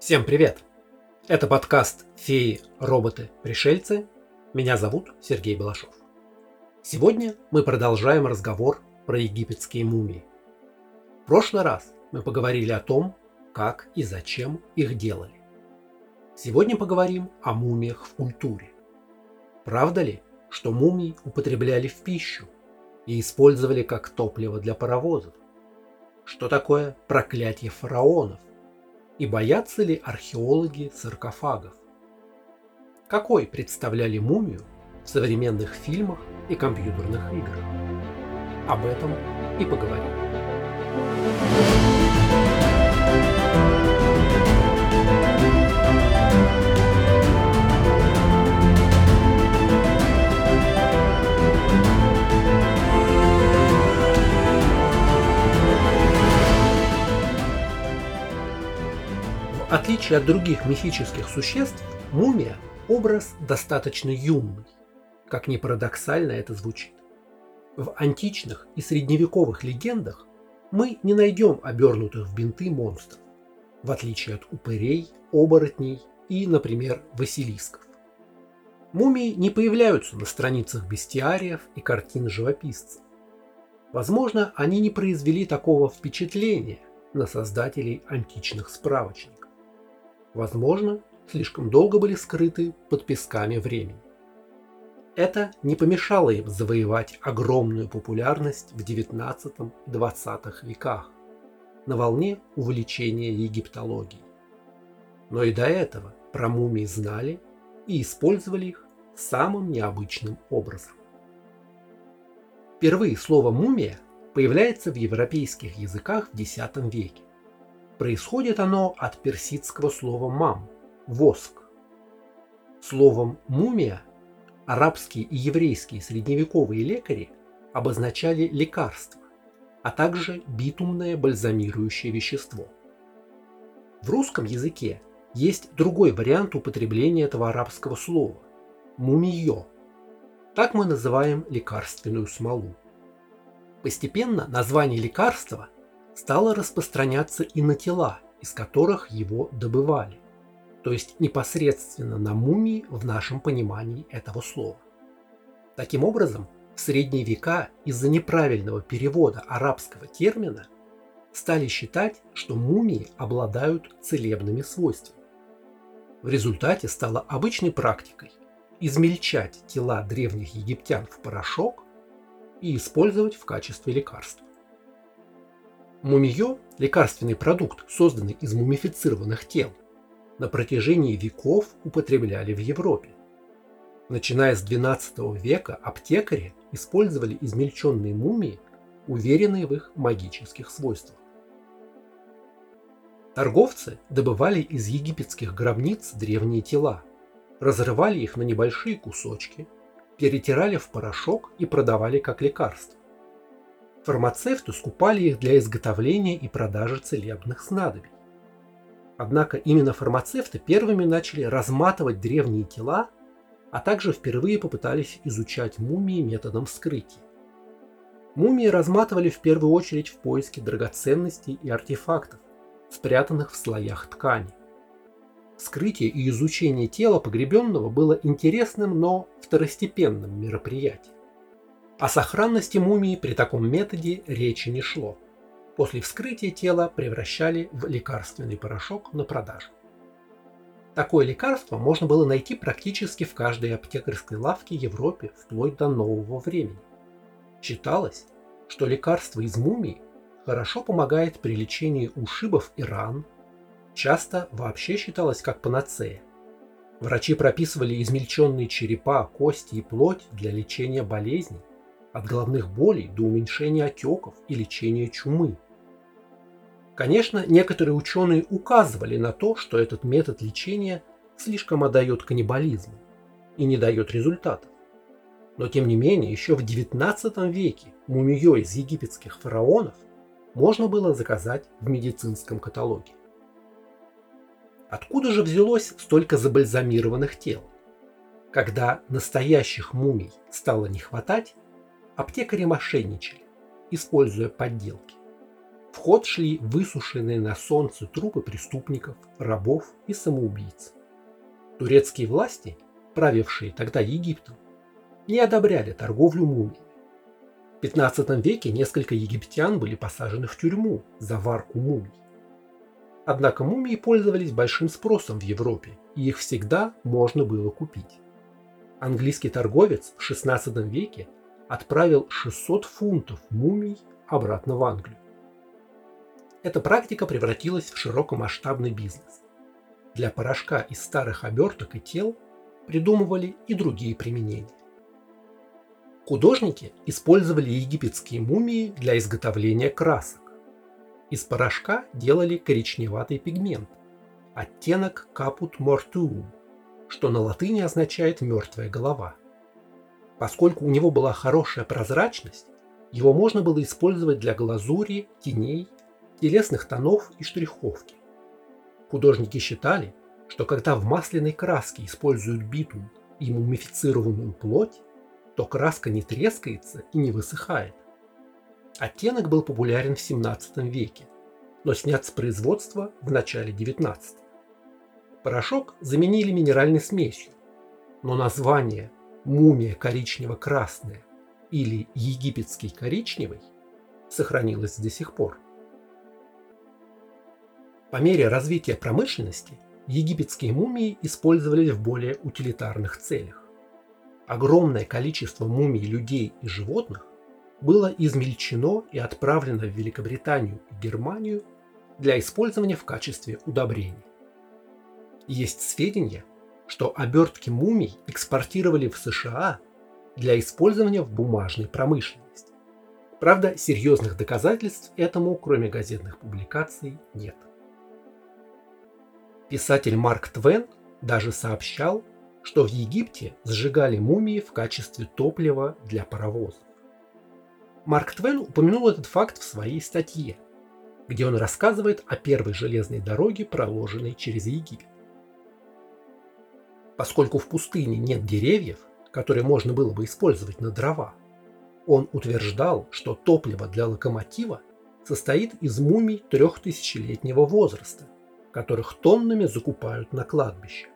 Всем привет! Это подкаст «Феи, роботы, пришельцы». Меня зовут Сергей Балашов. Сегодня мы продолжаем разговор про египетские мумии. В прошлый раз мы поговорили о том, как и зачем их делали. Сегодня поговорим о мумиях в культуре. Правда ли, что мумии употребляли в пищу и использовали как топливо для паровозов? Что такое проклятие фараонов? И боятся ли археологи саркофагов? Какой представляли мумию в современных фильмах и компьютерных играх? Об этом и поговорим. Отличие от других мифических существ, мумия – образ достаточно юный, как ни парадоксально это звучит. В античных и средневековых легендах мы не найдем обернутых в бинты монстров, в отличие от упырей, оборотней и, например, василисков. Мумии не появляются на страницах бестиариев и картин живописцев. Возможно, они не произвели такого впечатления на создателей античных справочников возможно, слишком долго были скрыты под песками времени. Это не помешало им завоевать огромную популярность в XIX-XX веках на волне увлечения египтологией. Но и до этого про мумии знали и использовали их самым необычным образом. Впервые слово «мумия» появляется в европейских языках в X веке. Происходит оно от персидского слова «мам» – «воск». Словом «мумия» арабские и еврейские средневековые лекари обозначали лекарство, а также битумное бальзамирующее вещество. В русском языке есть другой вариант употребления этого арабского слова – мумиё. Так мы называем лекарственную смолу. Постепенно название лекарства – стало распространяться и на тела, из которых его добывали, то есть непосредственно на мумии в нашем понимании этого слова. Таким образом, в средние века из-за неправильного перевода арабского термина стали считать, что мумии обладают целебными свойствами. В результате стало обычной практикой измельчать тела древних египтян в порошок и использовать в качестве лекарства. Мумиё – лекарственный продукт, созданный из мумифицированных тел, на протяжении веков употребляли в Европе. Начиная с XII века аптекари использовали измельченные мумии, уверенные в их магических свойствах. Торговцы добывали из египетских гробниц древние тела, разрывали их на небольшие кусочки, перетирали в порошок и продавали как лекарство. Фармацевты скупали их для изготовления и продажи целебных снадобий. Однако именно фармацевты первыми начали разматывать древние тела, а также впервые попытались изучать мумии методом вскрытия. Мумии разматывали в первую очередь в поиске драгоценностей и артефактов, спрятанных в слоях ткани. Вскрытие и изучение тела погребенного было интересным, но второстепенным мероприятием. О сохранности мумии при таком методе речи не шло. После вскрытия тела превращали в лекарственный порошок на продажу. Такое лекарство можно было найти практически в каждой аптекарской лавке Европе вплоть до нового времени. Считалось, что лекарство из мумии хорошо помогает при лечении ушибов и ран, часто вообще считалось как панацея. Врачи прописывали измельченные черепа, кости и плоть для лечения болезней, от головных болей до уменьшения отеков и лечения чумы. Конечно, некоторые ученые указывали на то, что этот метод лечения слишком отдает каннибализму и не дает результатов. Но тем не менее, еще в XIX веке мумиё из египетских фараонов можно было заказать в медицинском каталоге. Откуда же взялось столько забальзамированных тел? Когда настоящих мумий стало не хватать, аптекари мошенничали, используя подделки. В ход шли высушенные на солнце трупы преступников, рабов и самоубийц. Турецкие власти, правившие тогда Египтом, не одобряли торговлю мумиями. В 15 веке несколько египтян были посажены в тюрьму за варку мумий. Однако мумии пользовались большим спросом в Европе, и их всегда можно было купить. Английский торговец в 16 веке отправил 600 фунтов мумий обратно в Англию. Эта практика превратилась в широкомасштабный бизнес. Для порошка из старых оберток и тел придумывали и другие применения. Художники использовали египетские мумии для изготовления красок. Из порошка делали коричневатый пигмент, оттенок капут мортуум, что на латыни означает «мертвая голова». Поскольку у него была хорошая прозрачность, его можно было использовать для глазури, теней, телесных тонов и штриховки. Художники считали, что когда в масляной краске используют битум и мумифицированную плоть, то краска не трескается и не высыхает. Оттенок был популярен в 17 веке, но снят с производства в начале 19. Порошок заменили минеральной смесью, но название «мумия коричнево-красная» или «египетский коричневый» сохранилось до сих пор. По мере развития промышленности египетские мумии использовались в более утилитарных целях. Огромное количество мумий людей и животных было измельчено и отправлено в Великобританию и Германию для использования в качестве удобрений. Есть сведения, что обертки мумий экспортировали в США для использования в бумажной промышленности. Правда, серьезных доказательств этому, кроме газетных публикаций, нет. Писатель Марк Твен даже сообщал, что в Египте сжигали мумии в качестве топлива для паровозов. Марк Твен упомянул этот факт в своей статье, где он рассказывает о первой железной дороге, проложенной через Египет. Поскольку в пустыне нет деревьев, которые можно было бы использовать на дрова, он утверждал, что топливо для локомотива состоит из мумий трехтысячелетнего возраста, которых тоннами закупают на кладбище.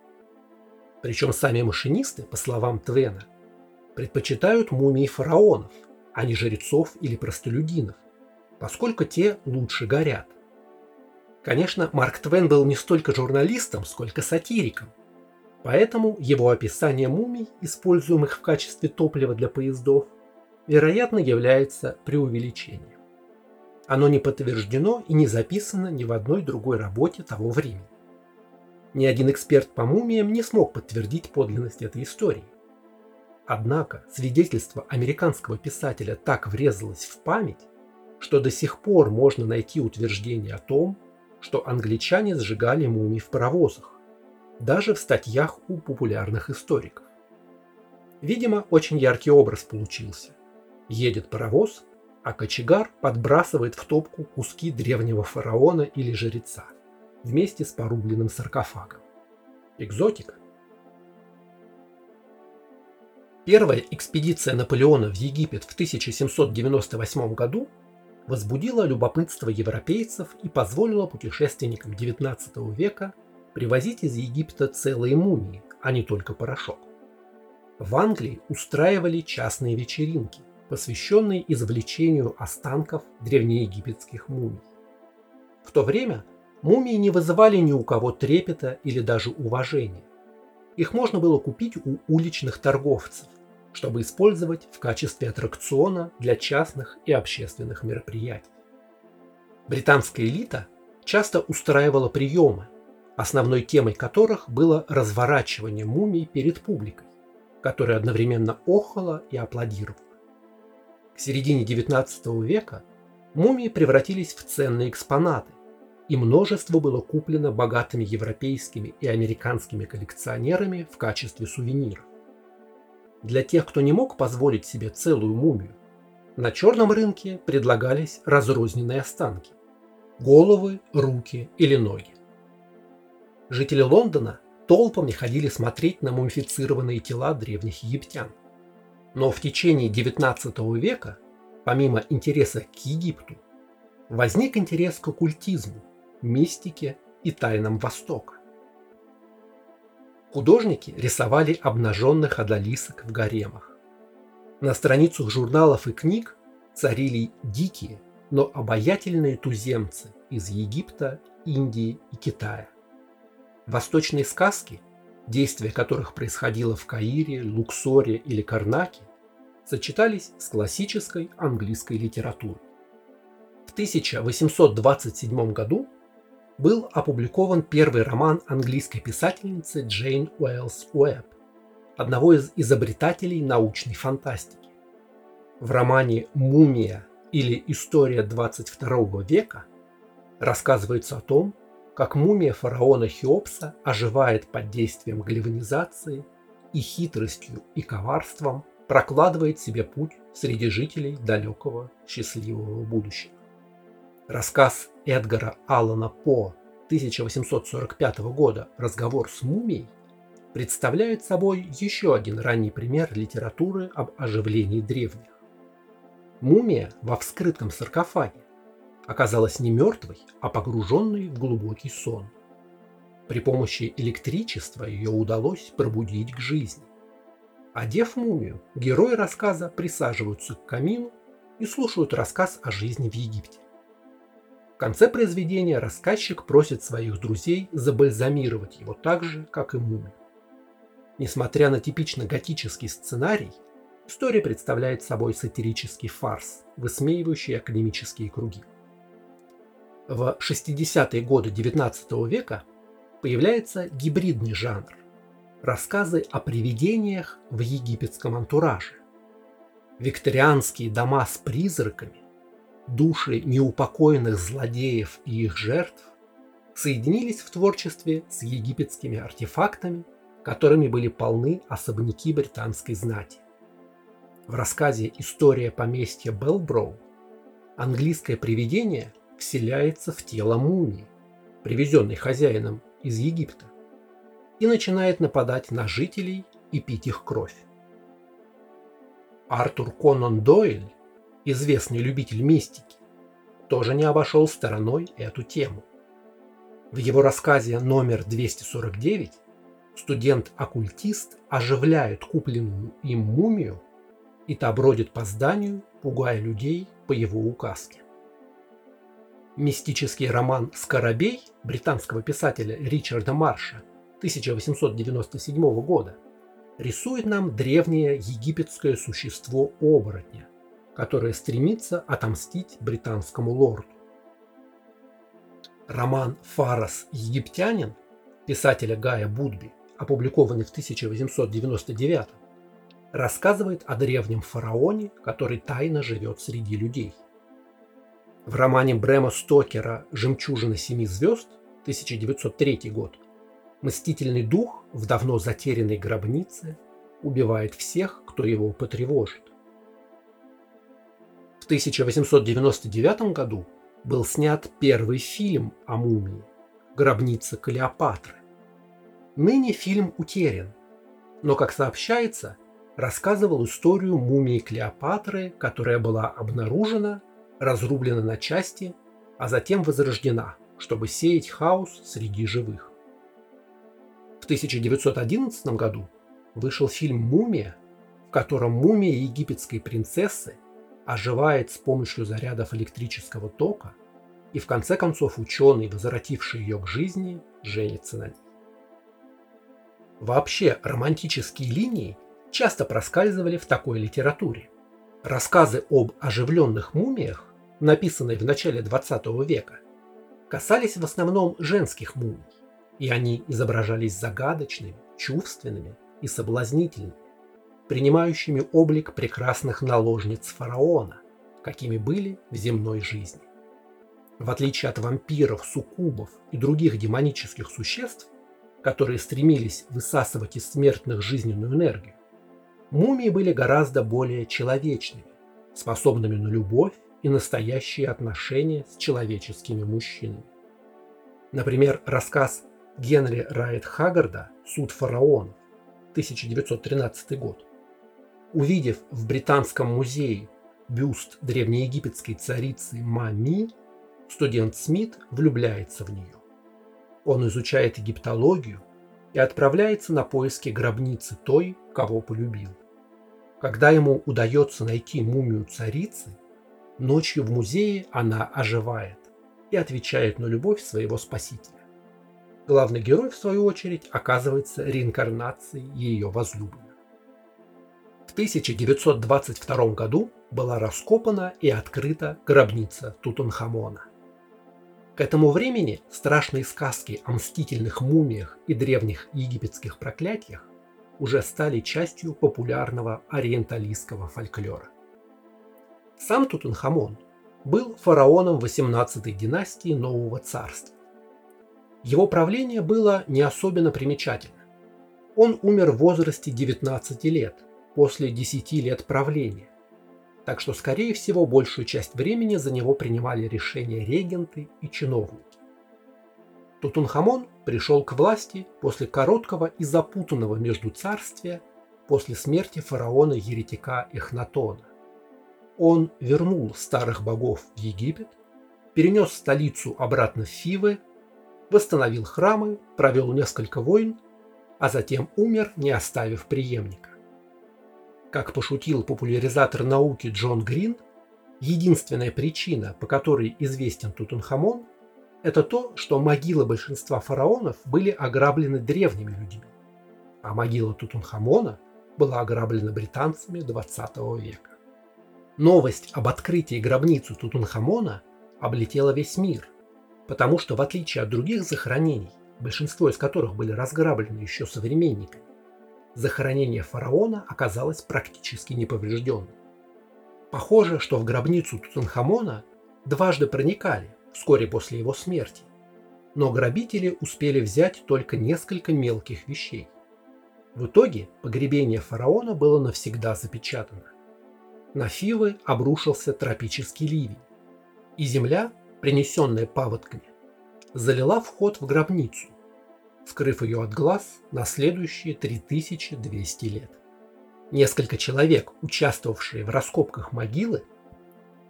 Причем сами машинисты, по словам Твена, предпочитают мумии фараонов – а не жрецов или простолюдинов, поскольку те лучше горят. Конечно, Марк Твен был не столько журналистом, сколько сатириком, поэтому его описание мумий, используемых в качестве топлива для поездов, вероятно является преувеличением. Оно не подтверждено и не записано ни в одной другой работе того времени. Ни один эксперт по мумиям не смог подтвердить подлинность этой истории. Однако свидетельство американского писателя так врезалось в память, что до сих пор можно найти утверждение о том, что англичане сжигали мумий в паровозах, даже в статьях у популярных историков. Видимо, очень яркий образ получился. Едет паровоз, а кочегар подбрасывает в топку куски древнего фараона или жреца вместе с порубленным саркофагом. Экзотика. Первая экспедиция Наполеона в Египет в 1798 году возбудила любопытство европейцев и позволила путешественникам XIX века привозить из Египта целые мумии, а не только порошок. В Англии устраивали частные вечеринки, посвященные извлечению останков древнеегипетских мумий. В то время мумии не вызывали ни у кого трепета или даже уважения. Их можно было купить у уличных торговцев, чтобы использовать в качестве аттракциона для частных и общественных мероприятий. Британская элита часто устраивала приемы, основной темой которых было разворачивание мумий перед публикой, которая одновременно охала и аплодировала. К середине XIX века мумии превратились в ценные экспонаты, и множество было куплено богатыми европейскими и американскими коллекционерами в качестве сувениров. Для тех, кто не мог позволить себе целую мумию, на черном рынке предлагались разрозненные останки – головы, руки или ноги. Жители Лондона толпами ходили смотреть на мумифицированные тела древних египтян. Но в течение XIX века, помимо интереса к Египту, возник интерес к оккультизму, мистике и тайнам Востока. Художники рисовали обнаженных одолисок в гаремах. На страницах журналов и книг царили дикие, но обаятельные туземцы из Египта, Индии и Китая. Восточные сказки, действия которых происходило в Каире, Луксоре или Карнаке, сочетались с классической английской литературой. В 1827 году был опубликован первый роман английской писательницы Джейн Уэллс Уэбб, одного из изобретателей научной фантастики. В романе «Мумия» или «История 22 века» рассказывается о том, как мумия фараона Хеопса оживает под действием гальванизации и хитростью и коварством прокладывает себе путь среди жителей далекого счастливого будущего. Рассказ Эдгара Аллана По 1845 года «Разговор с мумией» представляет собой еще один ранний пример литературы об оживлении древних. Мумия во вскрытом саркофаге оказалась не мертвой, а погруженной в глубокий сон. При помощи электричества ее удалось пробудить к жизни. Одев мумию, герои рассказа присаживаются к камину и слушают рассказ о жизни в Египте. В конце произведения рассказчик просит своих друзей забальзамировать его так же, как и мумию. Несмотря на типично готический сценарий, история представляет собой сатирический фарс, высмеивающий академические круги. В 60-е годы XIX века появляется гибридный жанр – рассказы о привидениях в египетском антураже. Викторианские дома с призраками, души неупокоенных злодеев и их жертв соединились в творчестве с египетскими артефактами, которыми были полны особняки британской знати. В рассказе «История поместья Белброу» английское привидение – вселяется в тело мумии, привезенной хозяином из Египта, и начинает нападать на жителей и пить их кровь. Артур Конан Дойль, известный любитель мистики, тоже не обошел стороной эту тему. В его рассказе номер 249 студент-оккультист оживляет купленную им мумию, и та бродит по зданию, пугая людей по его указке. Мистический роман «Скоробей» британского писателя Ричарда Марша 1897 года рисует нам древнее египетское существо оборотня, которое стремится отомстить британскому лорду. Роман «Фарас. Египтянин» писателя Гая Будби, опубликованный в 1899 рассказывает о древнем фараоне, который тайно живет среди людей. В романе Брема Стокера «Жемчужина семи звезд» 1903 год мстительный дух в давно затерянной гробнице убивает всех, кто его потревожит. В 1899 году был снят первый фильм о мумии «Гробница Клеопатры». Ныне фильм утерян, но, как сообщается, рассказывал историю мумии Клеопатры, которая была обнаружена разрублена на части, а затем возрождена, чтобы сеять хаос среди живых. В 1911 году вышел фильм «Мумия», в котором мумия египетской принцессы оживает с помощью зарядов электрического тока, и в конце концов ученый, возвративший ее к жизни, женится на ней. Вообще романтические линии часто проскальзывали в такой литературе. Рассказы об оживленных мумиях написанные в начале 20 века, касались в основном женских мумий, и они изображались загадочными, чувственными и соблазнительными, принимающими облик прекрасных наложниц фараона, какими были в земной жизни. В отличие от вампиров, суккубов и других демонических существ, которые стремились высасывать из смертных жизненную энергию, мумии были гораздо более человечными, способными на любовь и настоящие отношения с человеческими мужчинами. Например, рассказ Генри Райт Хаггарда «Суд фараонов» 1913 год. Увидев в Британском музее бюст древнеегипетской царицы Мами, студент Смит влюбляется в нее. Он изучает египтологию и отправляется на поиски гробницы той, кого полюбил. Когда ему удается найти мумию царицы, ночью в музее она оживает и отвечает на любовь своего спасителя. Главный герой, в свою очередь, оказывается реинкарнацией ее возлюбленного. В 1922 году была раскопана и открыта гробница Тутанхамона. К этому времени страшные сказки о мстительных мумиях и древних египетских проклятиях уже стали частью популярного ориенталистского фольклора. Сам Тутанхамон был фараоном 18-й династии Нового Царства. Его правление было не особенно примечательно. Он умер в возрасте 19 лет, после 10 лет правления, так что, скорее всего, большую часть времени за него принимали решения регенты и чиновники. Тутанхамон пришел к власти после короткого и запутанного между царствия после смерти фараона-еретика Эхнатона. Он вернул старых богов в Египет, перенес столицу обратно в Фивы, восстановил храмы, провел несколько войн, а затем умер, не оставив преемника. Как пошутил популяризатор науки Джон Грин, единственная причина, по которой известен Тутанхамон, это то, что могилы большинства фараонов были ограблены древними людьми, а могила Тутанхамона была ограблена британцами 20 века. Новость об открытии гробницы Тутанхамона облетела весь мир, потому что в отличие от других захоронений, большинство из которых были разграблены еще современниками, захоронение фараона оказалось практически неповрежденным. Похоже, что в гробницу Тутанхамона дважды проникали вскоре после его смерти, но грабители успели взять только несколько мелких вещей. В итоге погребение фараона было навсегда запечатано. На Фивы обрушился тропический ливень, и земля, принесенная паводками, залила вход в гробницу, скрыв ее от глаз на следующие 3200 лет. Несколько человек, участвовавшие в раскопках могилы,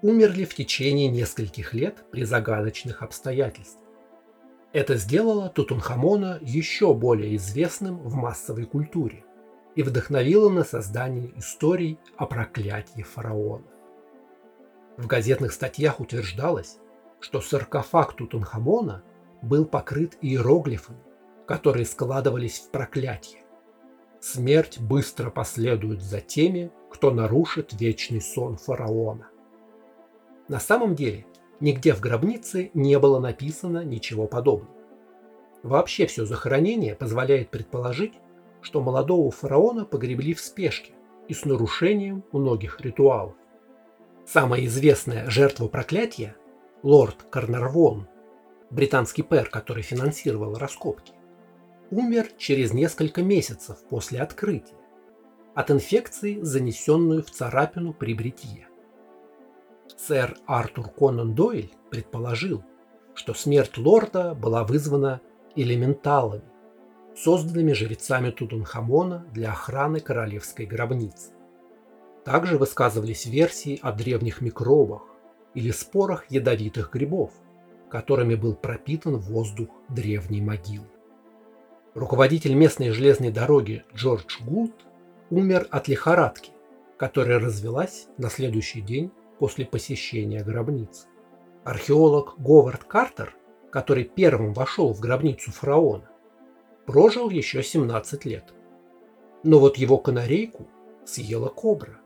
умерли в течение нескольких лет при загадочных обстоятельствах. Это сделало Тутанхамона еще более известным в массовой культуре и вдохновило на создание историй о проклятии фараонов. В газетных статьях утверждалось, что саркофаг Тутанхамона был покрыт иероглифами, которые складывались в проклятие. Смерть быстро последует за теми, кто нарушит вечный сон фараона. На самом деле, нигде в гробнице не было написано ничего подобного. Вообще все захоронение позволяет предположить, что молодого фараона погребли в спешке и с нарушением многих ритуалов. Самая известная жертва проклятия – лорд Карнарвон, британский пэр, который финансировал раскопки, умер через несколько месяцев после открытия от инфекции, занесенную в царапину при бритье. Сэр Артур Конан Дойль предположил, что смерть лорда была вызвана элементалами, созданными жрецами Тутанхамона для охраны королевской гробницы. Также высказывались версии о древних микробах или спорах ядовитых грибов, которыми был пропитан воздух древней могилы. Руководитель местной железной дороги Джордж Гулт умер от лихорадки, которая развелась на следующий день после посещения гробницы. Археолог Говард Картер, который первым вошел в гробницу фараона, прожил еще 17 лет. Но вот его канарейку съела кобра,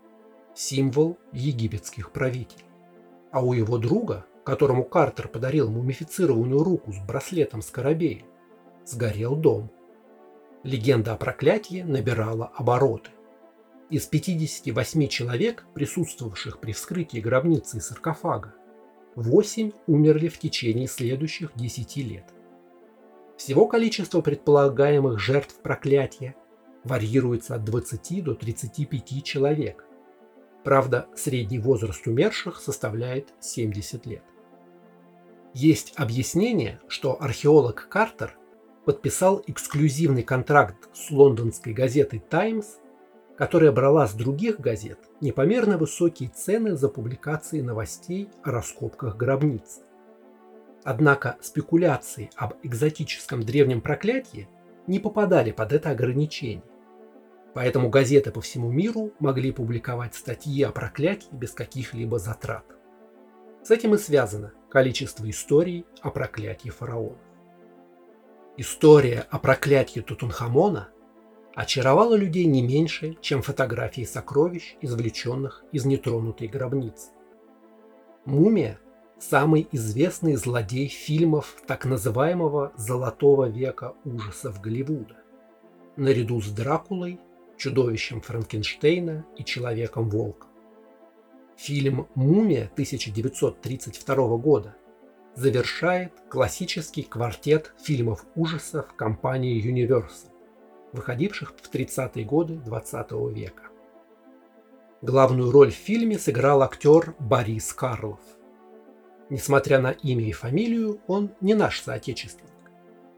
символ египетских правителей. А у его друга, которому Картер подарил мумифицированную руку с браслетом скоробея, сгорел дом легенда о проклятии набирала обороты. Из 58 человек, присутствовавших при вскрытии гробницы и саркофага, 8 умерли в течение следующих 10 лет. Всего количество предполагаемых жертв проклятия варьируется от 20 до 35 человек. Правда, средний возраст умерших составляет 70 лет. Есть объяснение, что археолог Картер подписал эксклюзивный контракт с лондонской газетой «Таймс», которая брала с других газет непомерно высокие цены за публикации новостей о раскопках гробниц. Однако спекуляции об экзотическом древнем проклятии не попадали под это ограничение. Поэтому газеты по всему миру могли публиковать статьи о проклятии без каких-либо затрат. С этим и связано количество историй о проклятии фараона. История о проклятии Тутанхамона очаровала людей не меньше, чем фотографии сокровищ, извлеченных из нетронутой гробницы. Мумия – самый известный злодей фильмов так называемого «золотого века ужасов Голливуда», наряду с Дракулой, чудовищем Франкенштейна и Человеком-волком. Фильм «Мумия» 1932 года завершает классический квартет фильмов ужасов компании Universal, выходивших в 30-е годы 20 века. Главную роль в фильме сыграл актер Борис Карлов. Несмотря на имя и фамилию, он не наш соотечественник.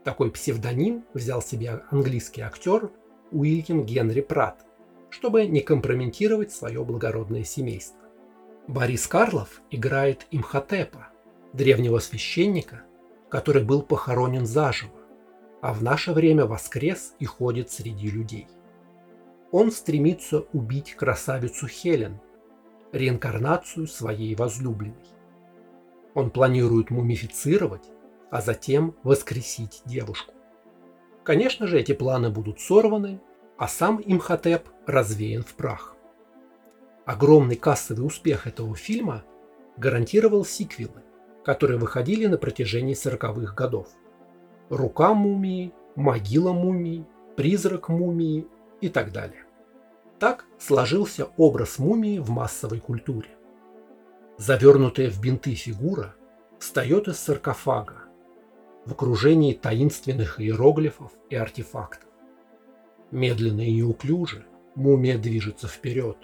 Такой псевдоним взял себе английский актер Уильям Генри Пратт, чтобы не компрометировать свое благородное семейство. Борис Карлов играет Имхотепа, древнего священника, который был похоронен заживо, а в наше время воскрес и ходит среди людей. Он стремится убить красавицу Хелен, реинкарнацию своей возлюбленной. Он планирует мумифицировать, а затем воскресить девушку. Конечно же, эти планы будут сорваны, а сам Имхотеп развеян в прах. Огромный кассовый успех этого фильма гарантировал сиквелы, которые выходили на протяжении 40-х годов. «Рука мумии», «Могила мумии», «Призрак мумии» и так далее. Так сложился образ мумии в массовой культуре. Завернутая в бинты фигура встает из саркофага в окружении таинственных иероглифов и артефактов. Медленно и неуклюже мумия движется вперед,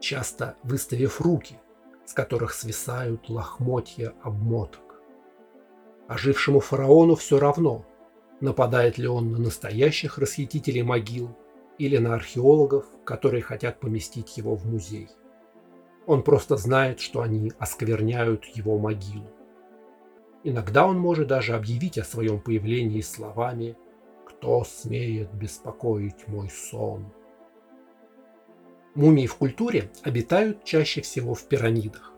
часто выставив руки, с которых свисают лохмотья обмоток. Ожившему фараону все равно, нападает ли он на настоящих расхитителей могил или на археологов, которые хотят поместить его в музей. Он просто знает, что они оскверняют его могилу. Иногда он может даже объявить о своем появлении словами «Кто смеет беспокоить мой сон?». Мумии в культуре обитают чаще всего в пирамидах.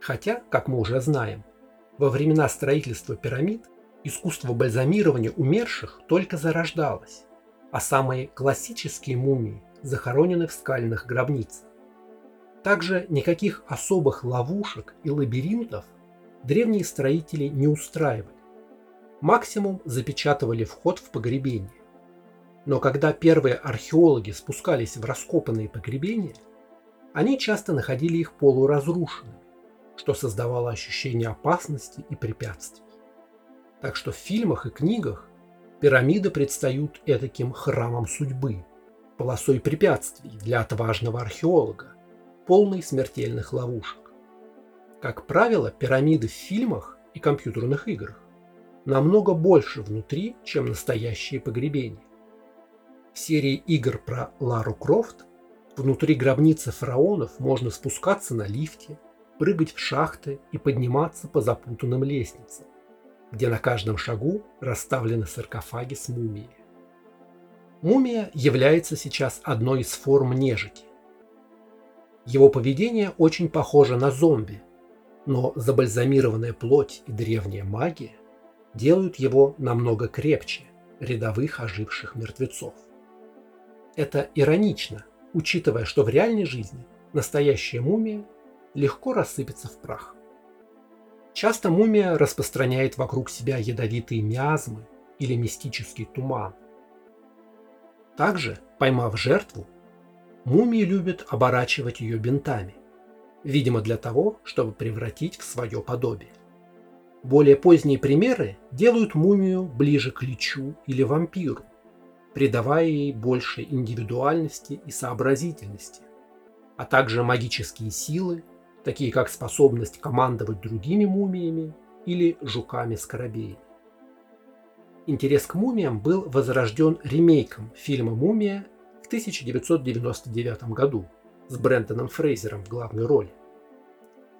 Хотя, как мы уже знаем, во времена строительства пирамид искусство бальзамирования умерших только зарождалось, а самые классические мумии захоронены в скальных гробницах. Также никаких особых ловушек и лабиринтов древние строители не устраивали. Максимум запечатывали вход в погребение. Но когда первые археологи спускались в раскопанные погребения, они часто находили их полуразрушенными, что создавало ощущение опасности и препятствий. Так что в фильмах и книгах пирамиды предстают этаким храмом судьбы, полосой препятствий для отважного археолога, полной смертельных ловушек. Как правило, пирамиды в фильмах и компьютерных играх намного больше внутри, чем настоящие погребения. В серии игр про Лару Крофт внутри гробницы фараонов можно спускаться на лифте, прыгать в шахты и подниматься по запутанным лестницам, где на каждом шагу расставлены саркофаги с мумией. Мумия является сейчас одной из форм нежити. Его поведение очень похоже на зомби, но забальзамированная плоть и древняя магия делают его намного крепче рядовых оживших мертвецов. Это иронично, учитывая, что в реальной жизни настоящая мумия легко рассыпется в прах. Часто мумия распространяет вокруг себя ядовитые миазмы или мистический туман. Также, поймав жертву, мумии любят оборачивать ее бинтами, видимо для того, чтобы превратить в свое подобие. Более поздние примеры делают мумию ближе к личу или вампиру, придавая ей больше индивидуальности и сообразительности, а также магические силы, такие как способность командовать другими мумиями или жуками-скоробеями. Интерес к мумиям был возрожден ремейком фильма «Мумия» в 1999 году с Брэндоном Фрейзером в главной роли.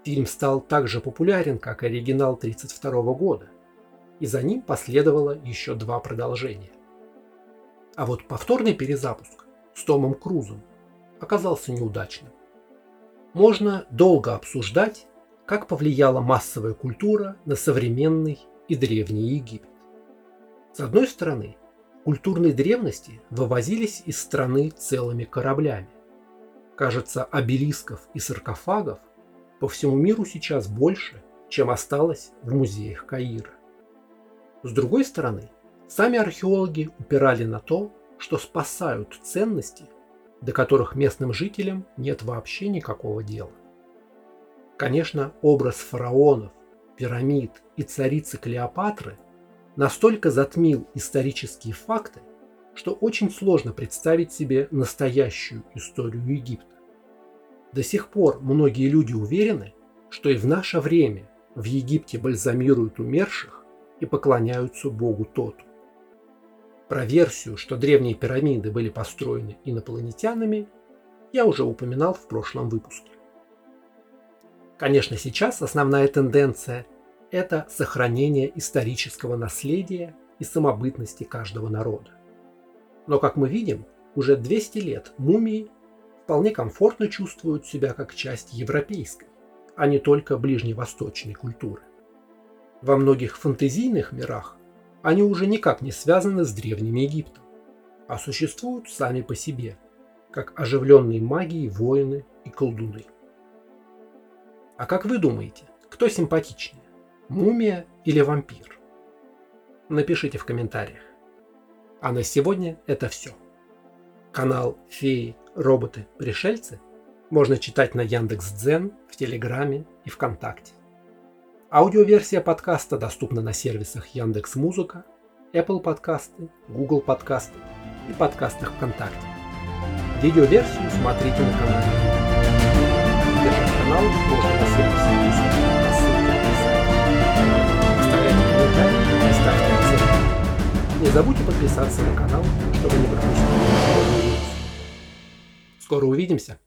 Фильм стал так же популярен, как оригинал 1932 года, и за ним последовало еще два продолжения. А вот повторный перезапуск с Томом Крузом оказался неудачным. Можно долго обсуждать, как повлияла массовая культура на современный и древний Египет. С одной стороны, культурные древности вывозились из страны целыми кораблями. Кажется, обелисков и саркофагов по всему миру сейчас больше, чем осталось в музеях Каира. С другой стороны, сами археологи упирали на то, что спасают ценности, до которых местным жителям нет вообще никакого дела. Конечно, образ фараонов, пирамид и царицы Клеопатры настолько затмил исторические факты, что очень сложно представить себе настоящую историю Египта. До сих пор многие люди уверены, что и в наше время в Египте бальзамируют умерших и поклоняются богу Тоту. Про версию, что древние пирамиды были построены инопланетянами, я уже упоминал в прошлом выпуске. Конечно, сейчас основная тенденция – это сохранение исторического наследия и самобытности каждого народа. Но, как мы видим, уже 200 лет мумии вполне комфортно чувствуют себя как часть европейской, а не только ближневосточной культуры. Во многих фантазийных мирах они уже никак не связаны с Древним Египтом, а существуют сами по себе, как оживленные магией воины и колдуны. А как вы думаете, кто симпатичнее, мумия или вампир? Напишите в комментариях. А на сегодня это все. Канал Феи роботы-пришельцы можно читать на Яндекс.Дзен, в Телеграме и ВКонтакте. Аудиоверсия подкаста доступна на сервисах Яндекс Музыка, Apple подкасты, Google подкасты и подкастах ВКонтакте. Видеоверсию смотрите на канале. Поддержать канал можно на Не забудьте подписаться на канал, чтобы не пропустить Скоро увидимся!